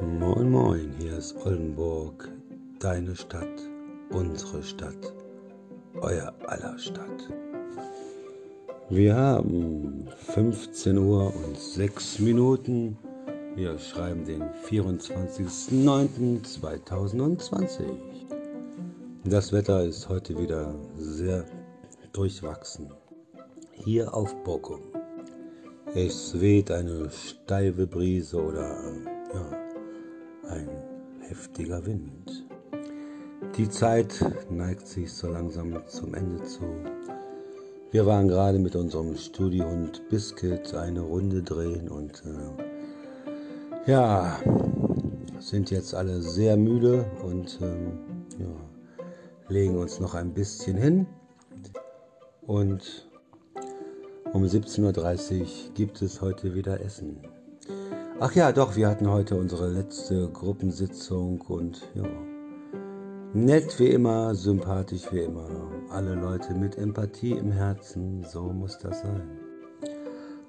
Moin Moin, hier ist Oldenburg, deine Stadt, unsere Stadt, euer aller Stadt. Wir haben 15 Uhr und 6 Minuten. Wir schreiben den 24.09.2020. Das Wetter ist heute wieder sehr durchwachsen. Hier auf Bochum. Es weht eine steife Brise oder ja, ein heftiger Wind. Die Zeit neigt sich so langsam zum Ende zu. Wir waren gerade mit unserem Studiohund Biscuit eine Runde drehen und äh, ja, sind jetzt alle sehr müde und äh, ja, legen uns noch ein bisschen hin. Und um 17.30 Uhr gibt es heute wieder Essen. Ach ja, doch, wir hatten heute unsere letzte Gruppensitzung und ja, nett wie immer, sympathisch wie immer. Alle Leute mit Empathie im Herzen, so muss das sein.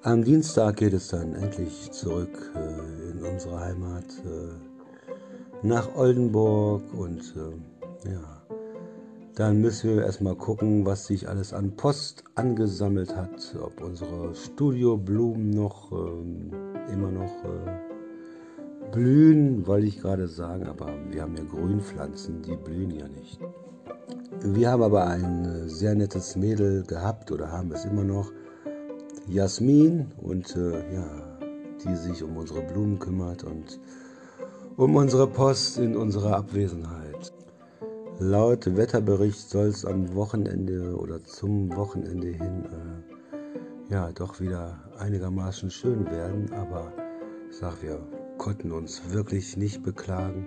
Am Dienstag geht es dann endlich zurück äh, in unsere Heimat äh, nach Oldenburg und äh, ja, dann müssen wir erstmal gucken, was sich alles an Post angesammelt hat. Ob unsere Studioblumen noch äh, immer noch äh, blühen, wollte ich gerade sagen, aber wir haben ja Grünpflanzen, die blühen ja nicht. Wir haben aber ein äh, sehr nettes Mädel gehabt oder haben es immer noch, Jasmin, und äh, ja, die sich um unsere Blumen kümmert und um unsere Post in unserer Abwesenheit. Laut Wetterbericht soll es am Wochenende oder zum Wochenende hin äh, ja doch wieder einigermaßen schön werden, aber ich sag, wir konnten uns wirklich nicht beklagen.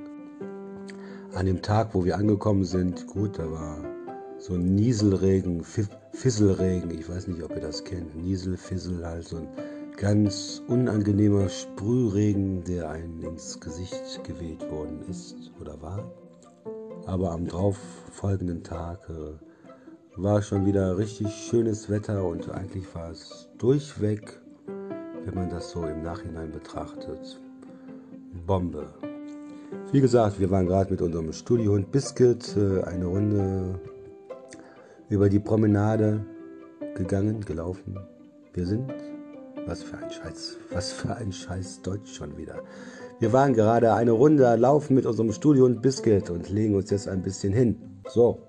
An dem Tag, wo wir angekommen sind, gut, da war so ein Nieselregen, Fisselregen, ich weiß nicht, ob ihr das kennt, Niesel, Fissel, halt so ein ganz unangenehmer Sprühregen, der einem ins Gesicht geweht worden ist oder war. Aber am darauf folgenden Tag äh, war schon wieder richtig schönes Wetter und eigentlich war es durchweg, wenn man das so im Nachhinein betrachtet, Bombe. Wie gesagt, wir waren gerade mit unserem Studiohund Biscuit äh, eine Runde über die Promenade gegangen, gelaufen. Wir sind, was für ein Scheiß, was für ein Scheiß Deutsch schon wieder. Wir waren gerade eine Runde laufen mit unserem Studio und Biscuit und legen uns jetzt ein bisschen hin. So,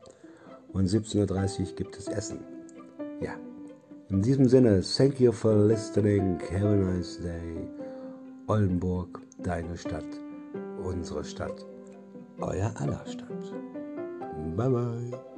und 17.30 Uhr gibt es Essen. Ja, in diesem Sinne, thank you for listening. Have a nice day. Oldenburg, deine Stadt, unsere Stadt, euer aller Stadt. Bye bye.